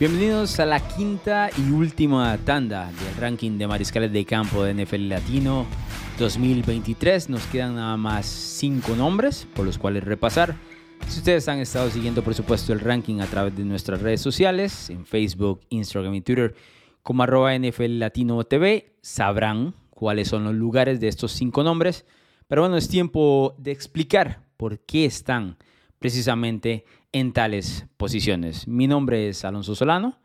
Bienvenidos a la quinta y última tanda del ranking de mariscales de campo de NFL Latino 2023. Nos quedan nada más cinco nombres por los cuales repasar. Si ustedes han estado siguiendo, por supuesto, el ranking a través de nuestras redes sociales, en Facebook, Instagram y Twitter, como arroba NFL Latino TV, sabrán cuáles son los lugares de estos cinco nombres. Pero bueno, es tiempo de explicar por qué están precisamente en tales posiciones. Mi nombre es Alonso Solano.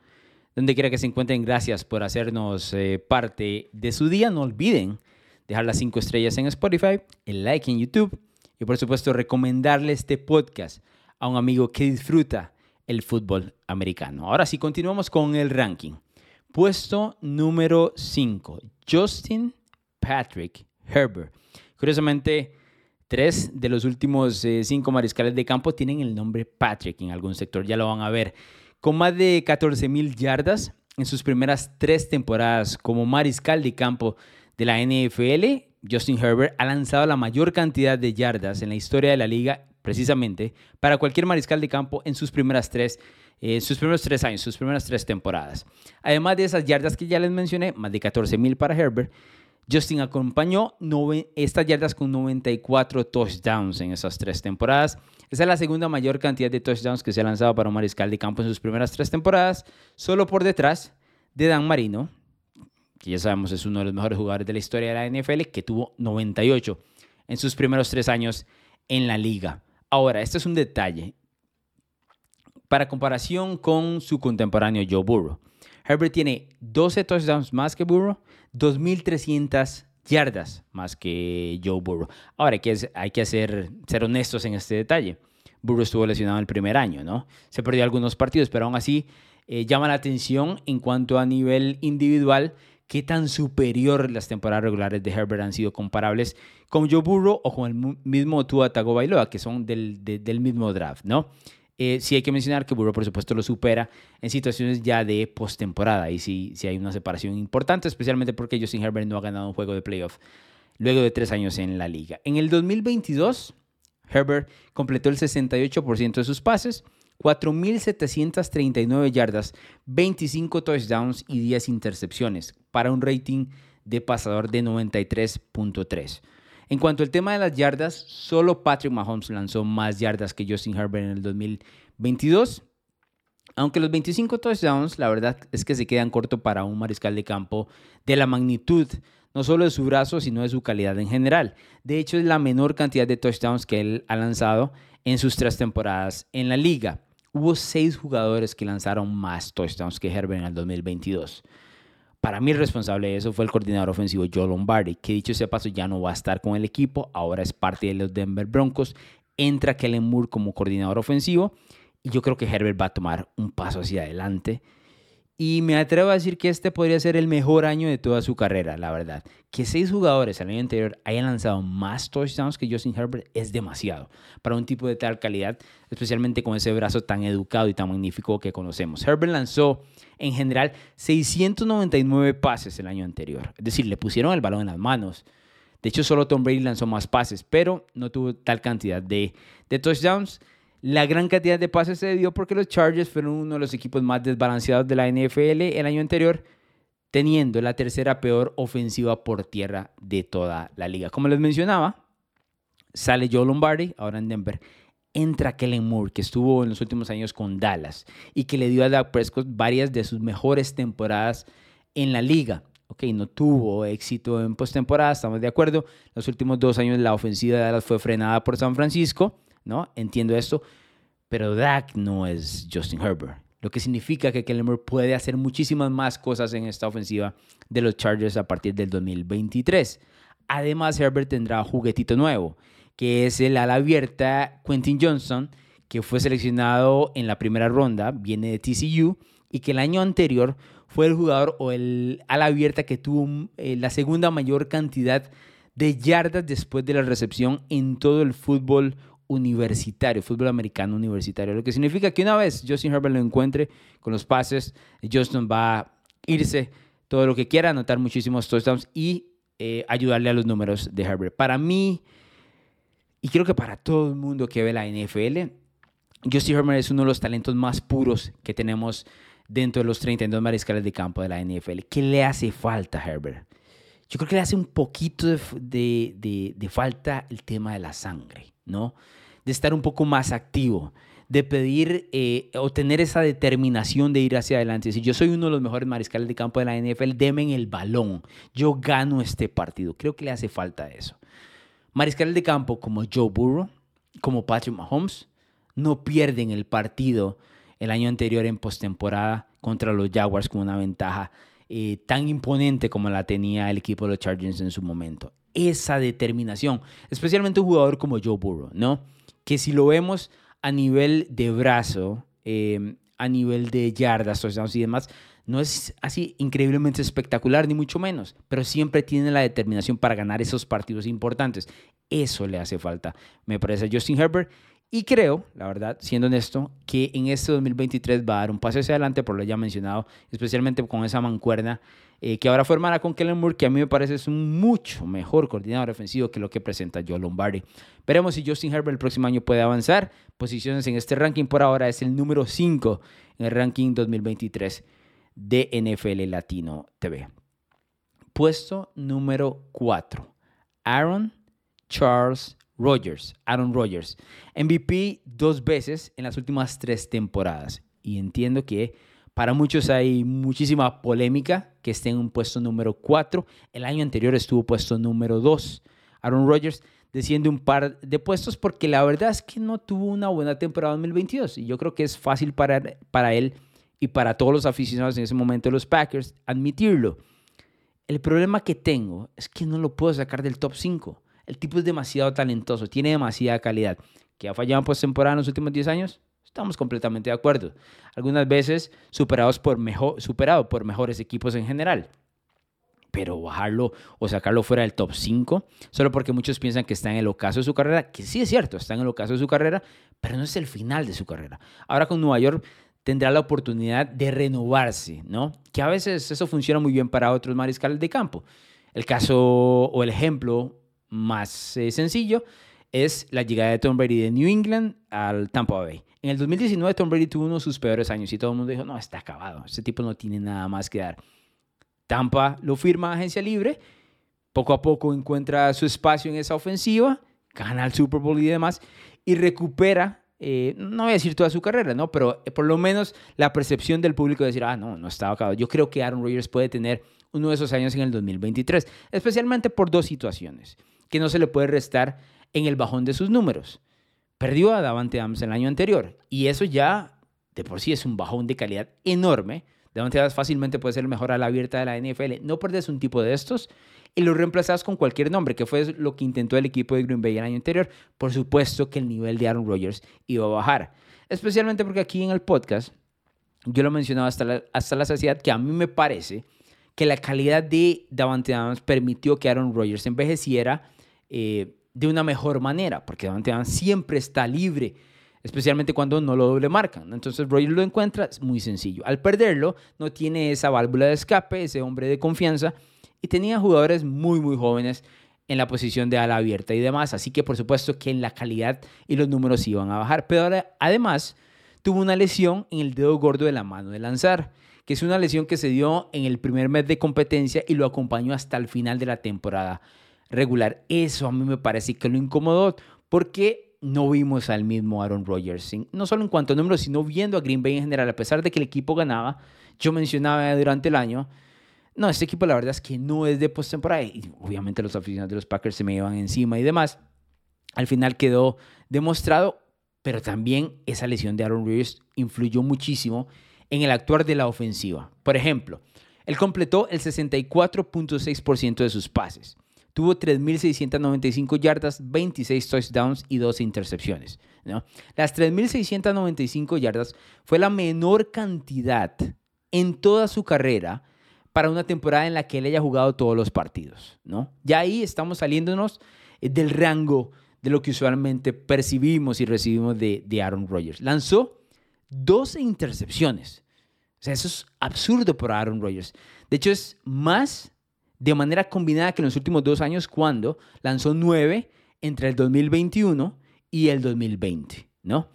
Donde quiera que se encuentren, gracias por hacernos eh, parte de su día. No olviden dejar las cinco estrellas en Spotify, el like en YouTube y por supuesto recomendarle este podcast a un amigo que disfruta el fútbol americano. Ahora sí, continuamos con el ranking. Puesto número 5, Justin Patrick Herbert. Curiosamente, Tres de los últimos eh, cinco mariscales de campo tienen el nombre Patrick en algún sector, ya lo van a ver. Con más de 14 mil yardas en sus primeras tres temporadas como mariscal de campo de la NFL, Justin Herbert ha lanzado la mayor cantidad de yardas en la historia de la liga, precisamente para cualquier mariscal de campo en sus primeras tres eh, sus primeros tres años, sus primeras tres temporadas. Además de esas yardas que ya les mencioné, más de 14 mil para Herbert, Justin acompañó estas yardas con 94 touchdowns en esas tres temporadas. Esa es la segunda mayor cantidad de touchdowns que se ha lanzado para un mariscal de campo en sus primeras tres temporadas, solo por detrás de Dan Marino, que ya sabemos es uno de los mejores jugadores de la historia de la NFL, que tuvo 98 en sus primeros tres años en la liga. Ahora, este es un detalle. Para comparación con su contemporáneo Joe Burrow. Herbert tiene 12 touchdowns más que Burrow 2.300 yardas más que Joe Burrow. Ahora hay que, hay que hacer, ser honestos en este detalle. Burrow estuvo lesionado el primer año, ¿no? Se perdió algunos partidos, pero aún así eh, llama la atención en cuanto a nivel individual qué tan superior las temporadas regulares de Herbert han sido comparables con Joe Burrow o con el mismo Tua Tagovailoa, que son del, del mismo draft, ¿no? Eh, sí hay que mencionar que Burrow, por supuesto, lo supera en situaciones ya de postemporada. Y sí, sí hay una separación importante, especialmente porque Justin Herbert no ha ganado un juego de playoff luego de tres años en la liga. En el 2022, Herbert completó el 68% de sus pases, 4.739 yardas, 25 touchdowns y 10 intercepciones, para un rating de pasador de 93.3. En cuanto al tema de las yardas, solo Patrick Mahomes lanzó más yardas que Justin Herbert en el 2022. Aunque los 25 touchdowns, la verdad es que se quedan cortos para un mariscal de campo de la magnitud, no solo de su brazo, sino de su calidad en general. De hecho, es la menor cantidad de touchdowns que él ha lanzado en sus tres temporadas en la liga. Hubo seis jugadores que lanzaron más touchdowns que Herbert en el 2022. Para mí responsable de eso fue el coordinador ofensivo Joe Lombardi, que dicho ese paso ya no va a estar con el equipo, ahora es parte de los Denver Broncos. Entra Kellen Moore como coordinador ofensivo y yo creo que Herbert va a tomar un paso hacia adelante y me atrevo a decir que este podría ser el mejor año de toda su carrera, la verdad. Que seis jugadores al año anterior hayan lanzado más touchdowns que Justin Herbert es demasiado para un tipo de tal calidad, especialmente con ese brazo tan educado y tan magnífico que conocemos. Herbert lanzó en general 699 pases el año anterior, es decir, le pusieron el balón en las manos. De hecho, solo Tom Brady lanzó más pases, pero no tuvo tal cantidad de touchdowns. La gran cantidad de pases se dio porque los Chargers fueron uno de los equipos más desbalanceados de la NFL el año anterior, teniendo la tercera peor ofensiva por tierra de toda la liga. Como les mencionaba, sale Joe Lombardi, ahora en Denver. Entra Kellen Moore, que estuvo en los últimos años con Dallas y que le dio a Dak Prescott varias de sus mejores temporadas en la liga. Ok, no tuvo éxito en postemporada, estamos de acuerdo. Los últimos dos años la ofensiva de Dallas fue frenada por San Francisco ¿no? Entiendo esto, pero Dak no es Justin Herbert. Lo que significa que Kellen puede hacer muchísimas más cosas en esta ofensiva de los Chargers a partir del 2023. Además, Herbert tendrá juguetito nuevo, que es el ala abierta Quentin Johnson, que fue seleccionado en la primera ronda, viene de TCU, y que el año anterior fue el jugador o el ala abierta que tuvo eh, la segunda mayor cantidad de yardas después de la recepción en todo el fútbol universitario, fútbol americano universitario. Lo que significa que una vez Justin Herbert lo encuentre con los pases, Justin va a irse todo lo que quiera, anotar muchísimos touchdowns y eh, ayudarle a los números de Herbert. Para mí, y creo que para todo el mundo que ve la NFL, Justin Herbert es uno de los talentos más puros que tenemos dentro de los 32 mariscales de campo de la NFL. ¿Qué le hace falta a Herbert? Yo creo que le hace un poquito de, falta el tema de la sangre, ¿no? De estar un poco más activo, de pedir eh, o tener esa determinación de ir hacia adelante. Si yo soy uno de los mejores mariscales de campo de la NFL, en el balón. Yo gano este partido. Creo que le hace falta eso. Mariscales de campo como Joe Burrow, como Patrick Mahomes, no pierden el partido el año anterior en postemporada contra los Jaguars con una ventaja eh, tan imponente como la tenía el equipo de los Chargers en su momento. Esa determinación, especialmente un jugador como Joe Burrow, ¿no? Que si lo vemos a nivel de brazo, eh, a nivel de yardas, y demás, no es así increíblemente espectacular, ni mucho menos, pero siempre tiene la determinación para ganar esos partidos importantes. Eso le hace falta, me parece, a Justin Herbert. Y creo, la verdad, siendo honesto, que en este 2023 va a dar un paso hacia adelante, por lo ya mencionado, especialmente con esa mancuerna eh, que ahora formará con Kellen Moore, que a mí me parece es un mucho mejor coordinador ofensivo que lo que presenta Joe Lombardi. Veremos si Justin Herbert el próximo año puede avanzar. Posiciones en este ranking por ahora es el número 5 en el ranking 2023 de NFL Latino TV. Puesto número 4. Aaron Charles Rogers, Aaron Rodgers. MVP dos veces en las últimas tres temporadas. Y entiendo que para muchos hay muchísima polémica que esté en un puesto número 4. El año anterior estuvo puesto número 2. Aaron Rodgers desciende un par de puestos porque la verdad es que no tuvo una buena temporada 2022. Y yo creo que es fácil para, para él y para todos los aficionados en ese momento de los Packers admitirlo. El problema que tengo es que no lo puedo sacar del top 5. El tipo es demasiado talentoso, tiene demasiada calidad. ¿Que ha fallado en postemporada en los últimos 10 años? Estamos completamente de acuerdo. Algunas veces superados por mejor, superado por mejores equipos en general. Pero bajarlo o sacarlo fuera del top 5, solo porque muchos piensan que está en el ocaso de su carrera, que sí es cierto, está en el ocaso de su carrera, pero no es el final de su carrera. Ahora con Nueva York tendrá la oportunidad de renovarse, ¿no? Que a veces eso funciona muy bien para otros mariscales de campo. El caso o el ejemplo más eh, sencillo es la llegada de Tom Brady de New England al Tampa Bay. En el 2019 Tom Brady tuvo uno de sus peores años y todo el mundo dijo, no, está acabado, este tipo no tiene nada más que dar. Tampa lo firma agencia libre, poco a poco encuentra su espacio en esa ofensiva, gana el Super Bowl y demás, y recupera, eh, no voy a decir toda su carrera, ¿no? pero eh, por lo menos la percepción del público de decir, ah, no, no estaba acabado. Yo creo que Aaron Rodgers puede tener uno de esos años en el 2023, especialmente por dos situaciones que no se le puede restar en el bajón de sus números. Perdió a Davante Adams el año anterior y eso ya de por sí es un bajón de calidad enorme. Davante Adams fácilmente puede ser el mejor a la abierta de la NFL. No perdes un tipo de estos y lo reemplazas con cualquier nombre, que fue lo que intentó el equipo de Green Bay el año anterior. Por supuesto que el nivel de Aaron Rodgers iba a bajar. Especialmente porque aquí en el podcast yo lo he mencionado hasta la, hasta la saciedad que a mí me parece que la calidad de Davante Adams permitió que Aaron Rodgers envejeciera eh, de una mejor manera, porque Davante Adams siempre está libre, especialmente cuando no lo doble marcan. Entonces Rodgers lo encuentra, es muy sencillo. Al perderlo, no tiene esa válvula de escape, ese hombre de confianza, y tenía jugadores muy, muy jóvenes en la posición de ala abierta y demás, así que por supuesto que en la calidad y los números iban a bajar, pero además tuvo una lesión en el dedo gordo de la mano de lanzar que es una lesión que se dio en el primer mes de competencia y lo acompañó hasta el final de la temporada regular. Eso a mí me parece que lo incomodó porque no vimos al mismo Aaron Rodgers, no solo en cuanto a números, sino viendo a Green Bay en general, a pesar de que el equipo ganaba, yo mencionaba durante el año, no, este equipo la verdad es que no es de postemporada y obviamente los aficionados de los Packers se me iban encima y demás. Al final quedó demostrado, pero también esa lesión de Aaron Rodgers influyó muchísimo en el actuar de la ofensiva. Por ejemplo, él completó el 64.6% de sus pases. Tuvo 3.695 yardas, 26 touchdowns y 12 intercepciones. ¿no? Las 3.695 yardas fue la menor cantidad en toda su carrera para una temporada en la que él haya jugado todos los partidos. ¿no? Ya ahí estamos saliéndonos eh, del rango de lo que usualmente percibimos y recibimos de, de Aaron Rodgers. Lanzó 12 intercepciones. O sea, eso es absurdo para Aaron Rodgers. De hecho, es más de manera combinada que en los últimos dos años cuando lanzó 9 entre el 2021 y el 2020, ¿no?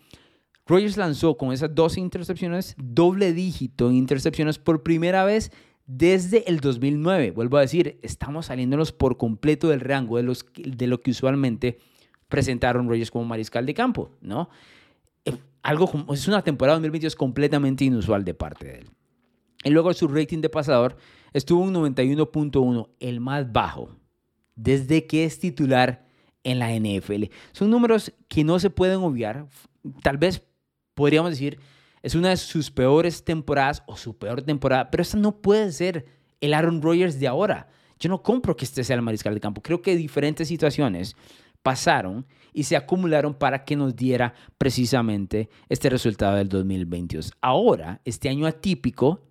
Rogers lanzó con esas 12 intercepciones doble dígito en intercepciones por primera vez desde el 2009. Vuelvo a decir, estamos saliéndonos por completo del rango de, los, de lo que usualmente presentaron Rogers como mariscal de campo, ¿no? Eh, algo es una temporada 2022 completamente inusual de parte de él. Y luego su rating de pasador estuvo en 91.1, el más bajo desde que es titular en la NFL. Son números que no se pueden obviar. Tal vez podríamos decir, es una de sus peores temporadas o su peor temporada, pero esa no puede ser el Aaron Rodgers de ahora. Yo no compro que este sea el mariscal de campo. Creo que diferentes situaciones pasaron y se acumularon para que nos diera precisamente este resultado del 2022. Ahora, este año atípico,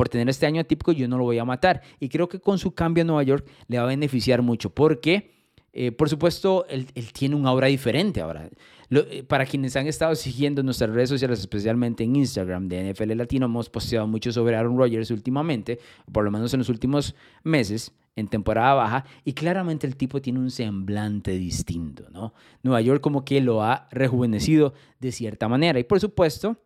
por tener este año atípico, yo no lo voy a matar. Y creo que con su cambio a Nueva York le va a beneficiar mucho, porque, eh, por supuesto, él, tiene un aura diferente ahora. Eh, para quienes han estado siguiendo nuestras redes sociales, especialmente en Instagram de NFL Latino, hemos posteado mucho sobre Aaron Rodgers últimamente, por lo menos en los últimos meses en temporada baja y claramente el tipo tiene un semblante distinto, ¿no? Nueva York como que lo ha rejuvenecido de cierta manera y por supuesto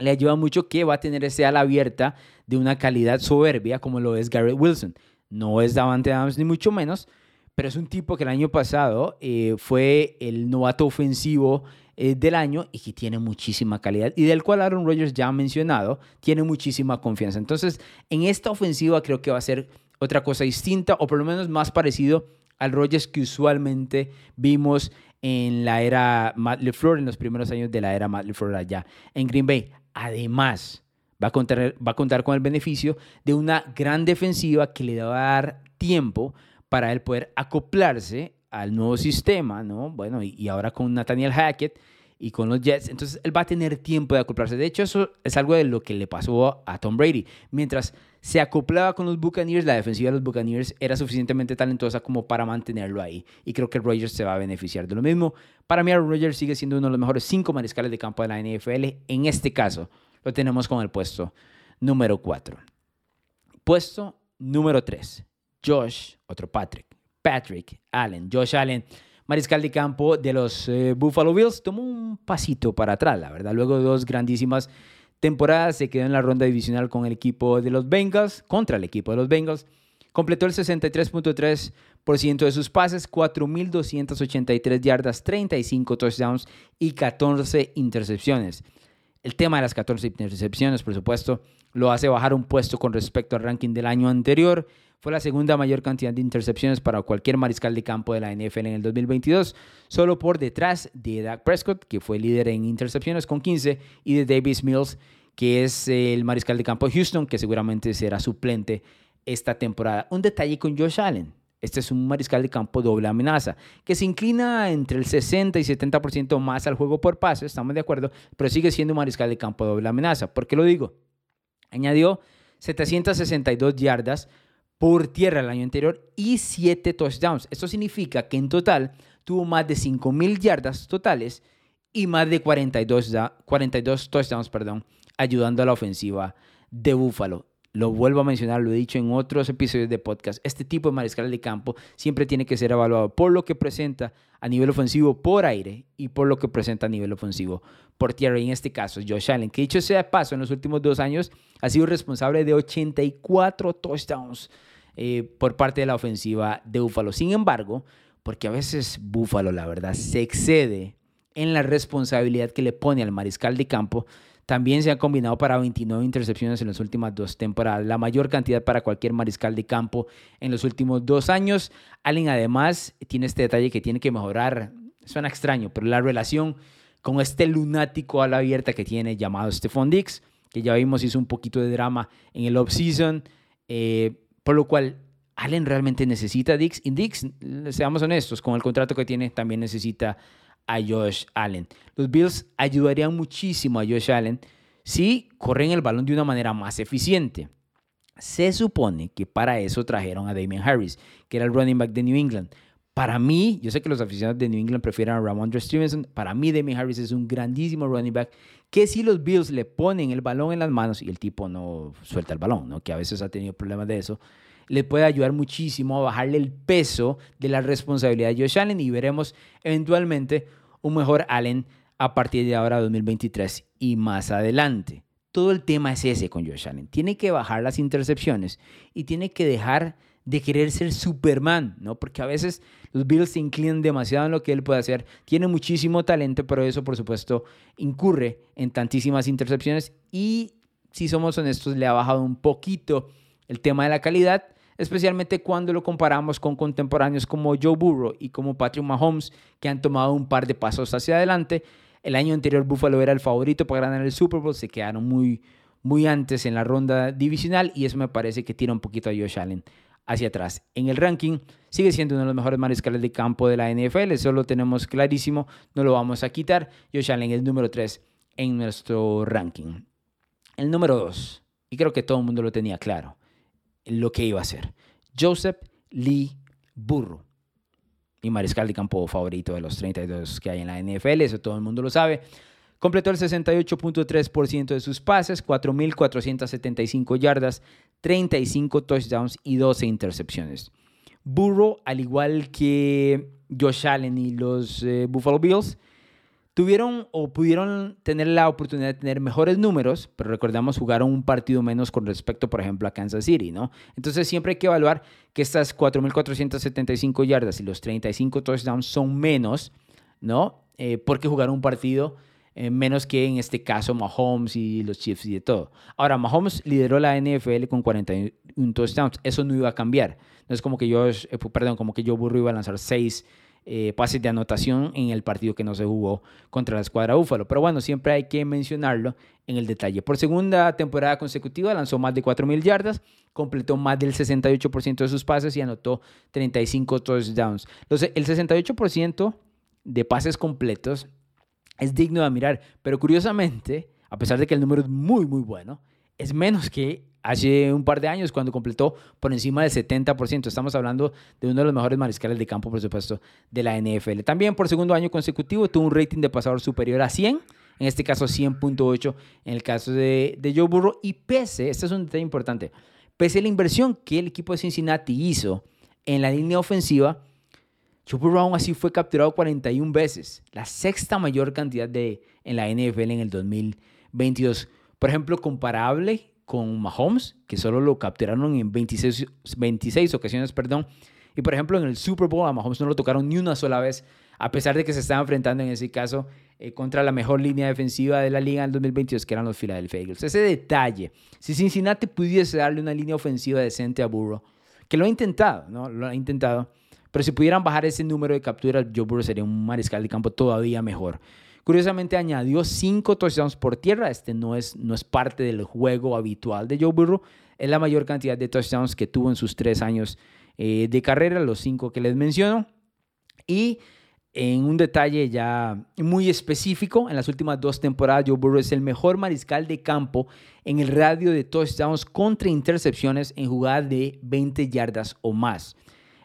le ayuda mucho que va a tener ese ala abierta de una calidad soberbia como lo es Garrett Wilson. No es Davante Adams ni mucho menos, pero es un tipo que el año pasado eh, fue el novato ofensivo eh, del año y que tiene muchísima calidad y del cual Aaron Rodgers ya ha mencionado, tiene muchísima confianza. Entonces, en esta ofensiva creo que va a ser otra cosa distinta o por lo menos más parecido al Rodgers que usualmente vimos en la era Matt LeFleur, en los primeros años de la era Matt LeFleur allá en Green Bay. Además, va a, contar, va a contar con el beneficio de una gran defensiva que le va a dar tiempo para él poder acoplarse al nuevo sistema, ¿no? Bueno, y, ahora con Nathaniel Hackett y con los Jets, entonces él va a tener tiempo de acoplarse. De hecho, eso es algo de lo que le pasó a Tom Brady. Mientras se acoplaba con los Buccaneers, la defensiva de los Buccaneers era suficientemente talentosa como para mantenerlo ahí. Y creo que Rodgers se va a beneficiar de lo mismo. Para mí, Aaron Rodgers sigue siendo uno de los mejores cinco mariscales de campo de la NFL. En este caso, lo tenemos con el puesto número 4. Puesto número 3. Josh, otro Patrick. Patrick Allen. Josh Allen, mariscal de campo de los eh, Buffalo Bills, tomó un pasito para atrás, la verdad. Luego de dos grandísimas temporada se quedó en la ronda divisional con el equipo de los Bengals, contra el equipo de los Bengals. Completó el 63.3% de sus pases, 4.283 yardas, 35 touchdowns y 14 intercepciones. El tema de las 14 intercepciones, por supuesto, lo hace bajar un puesto con respecto al ranking del año anterior. Fue la segunda mayor cantidad de intercepciones para cualquier mariscal de campo de la NFL en el 2022, solo por detrás de Dak Prescott, que fue líder en intercepciones con 15, y de Davis Mills, que es el mariscal de campo de Houston, que seguramente será suplente esta temporada. Un detalle con Josh Allen. Este es un mariscal de campo doble amenaza, que se inclina entre el 60 y 70% más al juego por pase, estamos de acuerdo, pero sigue siendo un mariscal de campo doble amenaza. ¿Por qué lo digo? Añadió 762 yardas por tierra el año anterior y 7 touchdowns. Esto significa que en total tuvo más de 5.000 yardas totales y más de 42, 42 touchdowns perdón, ayudando a la ofensiva de Buffalo. Lo vuelvo a mencionar, lo he dicho en otros episodios de podcast. Este tipo de mariscal de campo siempre tiene que ser evaluado por lo que presenta a nivel ofensivo por aire y por lo que presenta a nivel ofensivo por tierra. Y en este caso, Josh Allen, que dicho sea paso, en los últimos dos años ha sido responsable de 84 touchdowns eh, por parte de la ofensiva de Búfalo. Sin embargo, porque a veces Búfalo, la verdad, se excede en la responsabilidad que le pone al mariscal de campo, también se han combinado para 29 intercepciones en las últimas dos temporadas, la mayor cantidad para cualquier mariscal de campo en los últimos dos años. Allen además tiene este detalle que tiene que mejorar, suena extraño, pero la relación con este lunático a la abierta que tiene llamado Stephon Dix, que ya vimos hizo un poquito de drama en el offseason. Eh, por lo cual, Allen realmente necesita a Dix. Y Dix, seamos honestos, con el contrato que tiene, también necesita a Josh Allen. Los Bills ayudarían muchísimo a Josh Allen si corren el balón de una manera más eficiente. Se supone que para eso trajeron a Damien Harris, que era el running back de New England. Para mí, yo sé que los aficionados de New England prefieren a Ramondre Stevenson. Para mí, Damien Harris es un grandísimo running back que si los Bills le ponen el balón en las manos y el tipo no suelta el balón, que a veces ha tenido problemas de eso, le puede ayudar muchísimo a bajarle el peso de la responsabilidad de Josh Allen y veremos eventualmente un mejor Allen a partir de ahora 2023 y más adelante. Todo el tema es ese con Josh Allen. Tiene que bajar las intercepciones y tiene que dejar de querer ser Superman, ¿no? Porque a veces los Bills se inclinan demasiado en lo que él puede hacer. Tiene muchísimo talento, pero eso, por supuesto, incurre en tantísimas intercepciones y, si somos honestos, le ha bajado un poquito el tema de la calidad, especialmente cuando lo comparamos con contemporáneos como Joe Burrow y como Patrick Mahomes, que han tomado un par de pasos hacia adelante. El año anterior Buffalo era el favorito para ganar el Super Bowl, se quedaron muy, muy antes en la ronda divisional y eso me parece que tira un poquito a Josh Allen hacia atrás. En el ranking sigue siendo uno de los mejores mariscales de campo de la NFL, eso lo tenemos clarísimo, no lo vamos a quitar. Josh Allen es número 3 en nuestro ranking. El número 2, y creo que todo el mundo lo tenía claro, lo que iba a ser. Joseph Lee Burro, mi mariscal de campo favorito de los 32 que hay en la NFL, eso todo el mundo lo sabe. Completó el 68.3% de sus pases, 4.475 yardas, 35 touchdowns y 12 intercepciones. Burrow, al igual que Josh Allen y los eh, Buffalo Bills, tuvieron o pudieron tener la oportunidad de tener mejores números, pero recordamos jugaron un partido menos con respecto, por ejemplo, a Kansas City, ¿no? Entonces siempre hay que evaluar que estas 4.475 yardas y los 35 touchdowns son menos, ¿no? Eh, porque jugaron un partido eh, menos que en este caso Mahomes y los Chiefs y de todo. Ahora, Mahomes lideró la NFL con 41 touchdowns. Eso no iba a cambiar. No es como que yo, eh, perdón, como que yo burro iba a lanzar seis eh, pases de anotación en el partido que no se jugó contra la escuadra Búfalo. Pero bueno, siempre hay que mencionarlo en el detalle. Por segunda temporada consecutiva lanzó más de 4.000 yardas, completó más del 68% de sus pases y anotó 35 touchdowns. el 68% de pases completos es digno de admirar. Pero curiosamente, a pesar de que el número es muy, muy bueno, es menos que hace un par de años cuando completó por encima del 70%. Estamos hablando de uno de los mejores mariscales de campo, por supuesto, de la NFL. También por segundo año consecutivo tuvo un rating de pasador superior a 100, en este caso 100.8 en el caso de, de Joe Burrow. Y pese, este es un detalle importante, pese a la inversión que el equipo de Cincinnati hizo en la línea ofensiva, Joe Burrow así fue capturado 41 veces, la sexta mayor cantidad de, en la NFL en el 2022. Por ejemplo, comparable con Mahomes, que solo lo capturaron en 26, 26 ocasiones, perdón. Y por ejemplo, en el Super Bowl a Mahomes no lo tocaron ni una sola vez, a pesar de que se estaba enfrentando en ese caso eh, contra la mejor línea defensiva de la liga en el 2022, que eran los Philadelphia Eagles. Ese detalle, si Cincinnati pudiese darle una línea ofensiva decente a Burrow, que lo ha intentado, ¿no? Lo ha intentado pero si pudieran bajar ese número de capturas, Joe Burrow sería un mariscal de campo todavía mejor. Curiosamente añadió cinco touchdowns por tierra. Este no es, no es parte del juego habitual de Joe Burrow. Es la mayor cantidad de touchdowns que tuvo en sus tres años eh, de carrera, los cinco que les menciono. Y en un detalle ya muy específico, en las últimas dos temporadas, Joe Burrow es el mejor mariscal de campo en el radio de touchdowns contra intercepciones en jugadas de 20 yardas o más.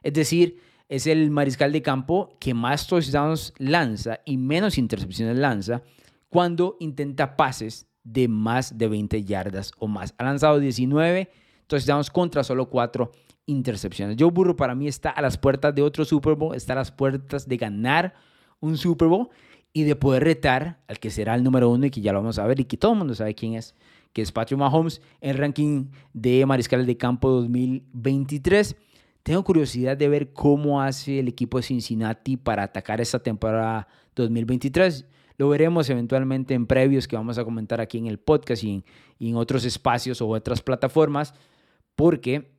Es decir, es el mariscal de campo que más touchdowns lanza y menos intercepciones lanza cuando intenta pases de más de 20 yardas o más. Ha lanzado 19 touchdowns contra solo 4 intercepciones. Joe Burrow para mí está a las puertas de otro Super Bowl, está a las puertas de ganar un Super Bowl y de poder retar al que será el número uno y que ya lo vamos a ver y que todo el mundo sabe quién es, que es Patrick Mahomes en ranking de mariscales de campo 2023. Tengo curiosidad de ver cómo hace el equipo de Cincinnati para atacar esta temporada 2023. Lo veremos eventualmente en previos que vamos a comentar aquí en el podcast y en, otros espacios o otras plataformas, porque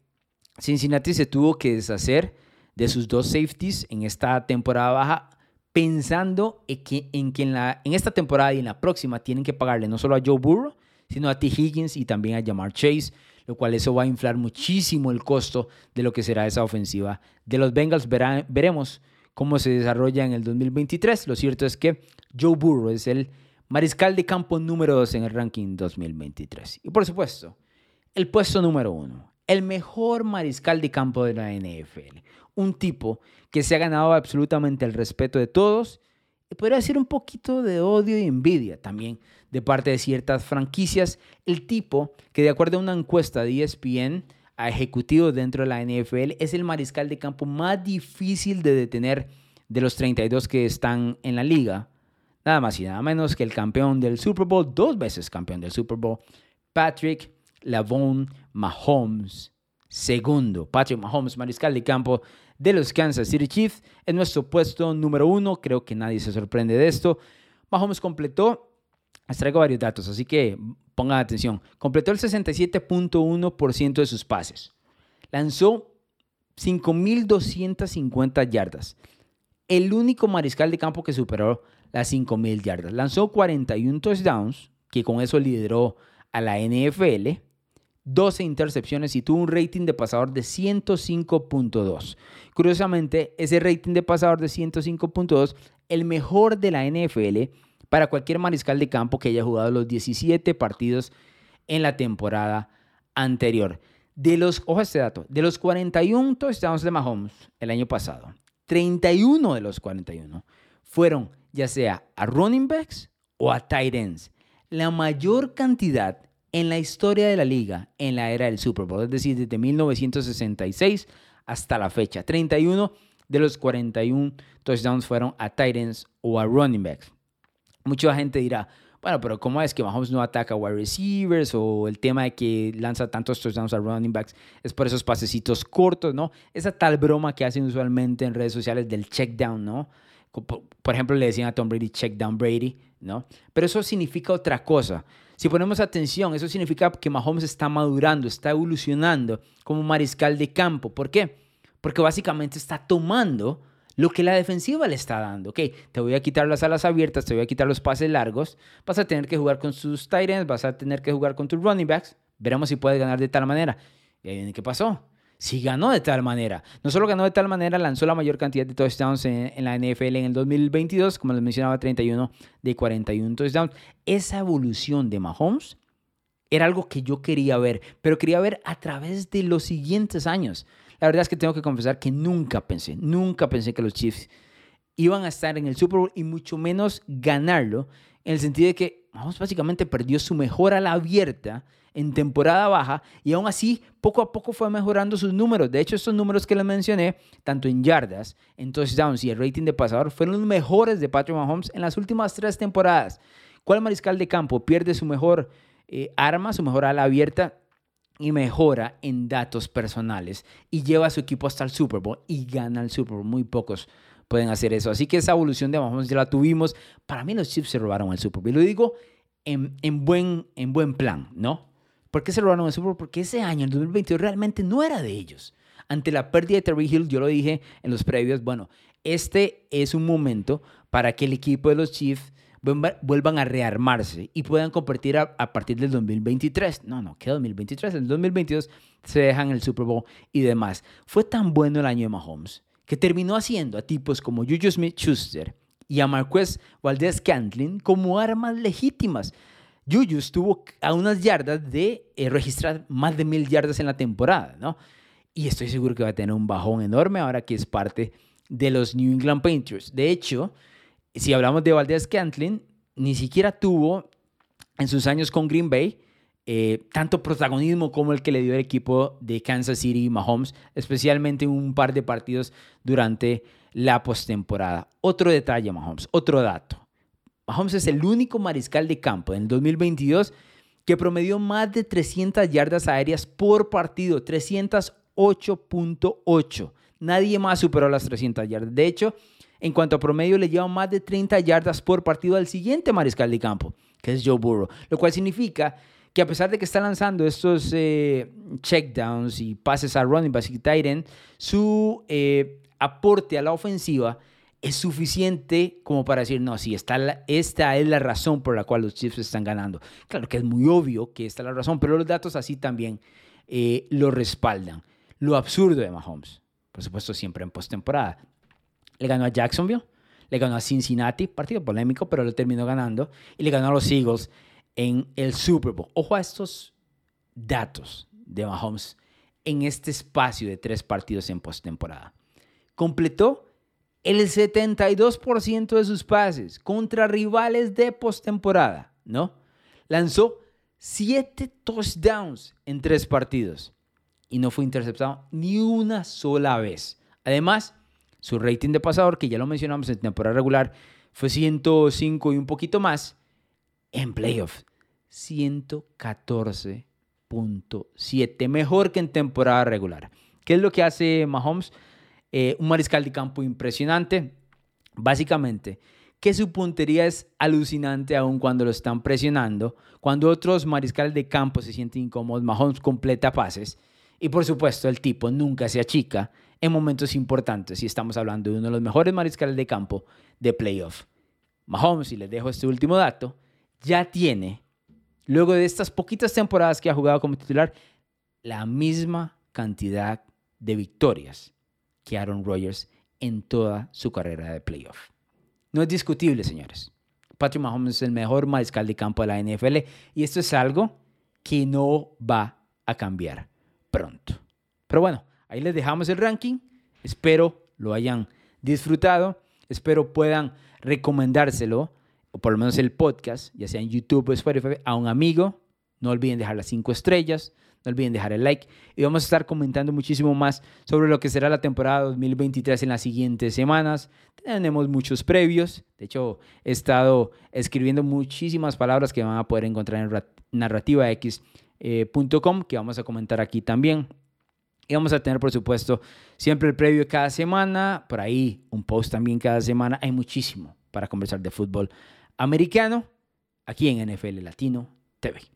Cincinnati se tuvo que deshacer de sus dos safeties en esta temporada baja, pensando en que, en, en, en esta temporada y en la próxima tienen que pagarle no solo a Joe Burrow, sino a T. Higgins y también a Jamar Chase lo cual eso va a inflar muchísimo el costo de lo que será esa ofensiva de los Bengals. veremos cómo se desarrolla en el 2023. Lo cierto es que Joe Burrow es el mariscal de campo número 2 en el ranking 2023. Y por supuesto, el puesto número 1, el mejor mariscal de campo de la NFL. Un tipo que se ha ganado absolutamente el respeto de todos podría decir un poquito de odio y envidia también de parte de ciertas franquicias. El tipo que de acuerdo a una encuesta de ESPN a ejecutivo dentro de la NFL es el mariscal de campo más difícil de detener de los 32 que están en la liga. nada más y nada menos que el campeón del Super Bowl, dos veces campeón del Super Bowl, Patrick Lavon Mahomes segundo. Patrick Mahomes, mariscal de campo de los Kansas City Chiefs, en nuestro puesto número uno. Creo que nadie se sorprende de esto. Mahomes completó, les traigo varios datos, así que pongan atención. Completó el 67.1% de sus pases. Lanzó 5.250 yardas. El único mariscal de campo que superó las 5.000 yardas. Lanzó 41 touchdowns, que con eso lideró a la NFL. 12 intercepciones y tuvo un rating de pasador de 105.2. Curiosamente, ese rating de pasador de 105.2, el mejor de la NFL para cualquier mariscal de campo que haya jugado los 17 partidos en la temporada anterior. De los, ojo este dato, de los 41 touchdowns de Mahomes el año pasado, 31 de los 41 fueron ya sea a running backs o a tight ends. La mayor cantidad en la historia de la liga en la era del Super Bowl, es decir, desde 1966 hasta la fecha. 31 de los 41 touchdowns fueron a Titans o a running backs. Mucha gente dirá, bueno, pero ¿cómo es que Mahomes no ataca a wide receivers o el tema de que lanza tantos touchdowns a running backs es por esos pasecitos cortos, ¿no? Esa tal broma que hacen usualmente en redes sociales del check down, ¿no? Por ejemplo, le decían a Tom Brady check down Brady, ¿no? Pero eso significa otra cosa. Si ponemos atención, eso significa que Mahomes está madurando, está evolucionando como mariscal de campo. ¿Por qué? Porque básicamente está tomando lo que la defensiva le está dando. Ok, te voy a quitar las alas abiertas, te voy a quitar los pases largos, vas a tener que jugar con sus tight ends, vas a tener que jugar con tus running backs. Veremos si puedes ganar de tal manera. Y ahí viene qué pasó si ganó de tal manera. No solo ganó de tal manera, lanzó la mayor cantidad de touchdowns en, en, la NFL en el 2022, como les mencionaba, 31 de 41 touchdowns. Esa evolución de Mahomes era algo que yo quería ver, pero quería ver a través de los siguientes años. La verdad es que tengo que confesar que nunca pensé, nunca pensé que los Chiefs iban a estar en el Super Bowl y mucho menos ganarlo, en el sentido de que Mahomes básicamente perdió su mejor ala abierta en temporada baja y aún así poco a poco fue mejorando sus números. De hecho, estos números que les mencioné, tanto en yardas, en touchdowns y el rating de pasador, fueron los mejores de Patrick Mahomes en las últimas tres temporadas. ¿Cuál mariscal de campo pierde su mejor eh, arma, su mejor ala abierta? y mejora en datos personales y lleva a su equipo hasta el Super Bowl y gana el Super Bowl. Muy pocos pueden hacer eso. Así que esa evolución de Mahomes ya la tuvimos. Para mí los Chiefs se robaron el Super Bowl. Y lo digo en, en, buen, en buen plan, ¿no? ¿Por qué se robaron el Super Bowl? Porque ese año, el 2022, realmente no era de ellos. Ante la pérdida de Terry Hill, yo lo dije en los previos, bueno, este es un momento para que el equipo de los Chiefs vuelvan a rearmarse y puedan competir a, partir del 2023. No, no, ¿qué 2023? En el 2022 se dejan el Super Bowl y demás. Fue tan bueno el año de Mahomes que terminó haciendo a tipos como Juju Smith-Schuster y a Marquez Valdez Cantlin como armas legítimas. Juju estuvo a unas yardas de eh, registrar más de mil yardas en la temporada, ¿no? Y estoy seguro que va a tener un bajón enorme ahora que es parte de los New England Patriots. De hecho, si hablamos de Valdez Cantlin, ni siquiera tuvo en sus años con Green Bay eh, tanto protagonismo como el que le dio el equipo de Kansas City Mahomes, especialmente en un par de partidos durante la postemporada. Otro detalle, Mahomes, otro dato. Mahomes es el único mariscal de campo en el 2022 que promedió más de 300 yardas aéreas por partido, 308.8. Nadie más superó las 300 yardas. De hecho, en cuanto a promedio, le lleva más de 30 yardas por partido al siguiente mariscal de campo, que es Joe Burrow. Lo cual significa que a pesar de que está lanzando estos eh, checkdowns y pases a running back y tight su eh, aporte a la ofensiva es suficiente como para decir, no, sí, esta, esta es la razón por la cual los Chiefs están ganando. Claro que es muy obvio que esta es la razón, pero los datos así también eh, lo respaldan. Lo absurdo de Mahomes, por supuesto, siempre en postemporada. Le ganó a Jacksonville, le ganó a Cincinnati, partido polémico, pero lo terminó ganando, y le ganó a los Eagles en el Super Bowl. Ojo a estos datos de Mahomes en este espacio de tres partidos en postemporada. Completó el 72% de sus pases contra rivales de postemporada, ¿no? Lanzó 7 touchdowns en tres partidos y no fue interceptado ni una sola vez. Además, su rating de pasador, que ya lo mencionamos en temporada regular, fue 105 y un poquito más. En playoff, 114.7, mejor que en temporada regular. ¿Qué es lo que hace Mahomes? Eh, un mariscal de campo impresionante. Básicamente, que su puntería es alucinante aún cuando lo están presionando. Cuando otros mariscales de campo se sienten incómodos, Mahomes completa pases. Y por supuesto, el tipo nunca se achica en momentos importantes. Y estamos hablando de uno de los mejores mariscales de campo de playoff. Mahomes, y les dejo este último dato, ya tiene, luego de estas poquitas temporadas que ha jugado como titular, la misma cantidad de victorias que Aaron Rodgers en toda su carrera de playoff. No es discutible, señores. Patrick Mahomes es el mejor mariscal de campo de la NFL y esto es algo que no va a cambiar pronto. Pero bueno, ahí les dejamos el ranking. Espero lo hayan disfrutado. Espero puedan recomendárselo, o por lo menos el podcast, ya sea en YouTube o Spotify, a un amigo. No olviden dejar las cinco estrellas. No olviden dejar el like y vamos a estar comentando muchísimo más sobre lo que será la temporada 2023 en las siguientes semanas. Tenemos muchos previos. De hecho, he estado escribiendo muchísimas palabras que van a poder encontrar en narrativax.com que vamos a comentar aquí también. Y vamos a tener, por supuesto, siempre el previo cada semana. Por ahí un post también cada semana. Hay muchísimo para conversar de fútbol americano aquí en NFL Latino TV.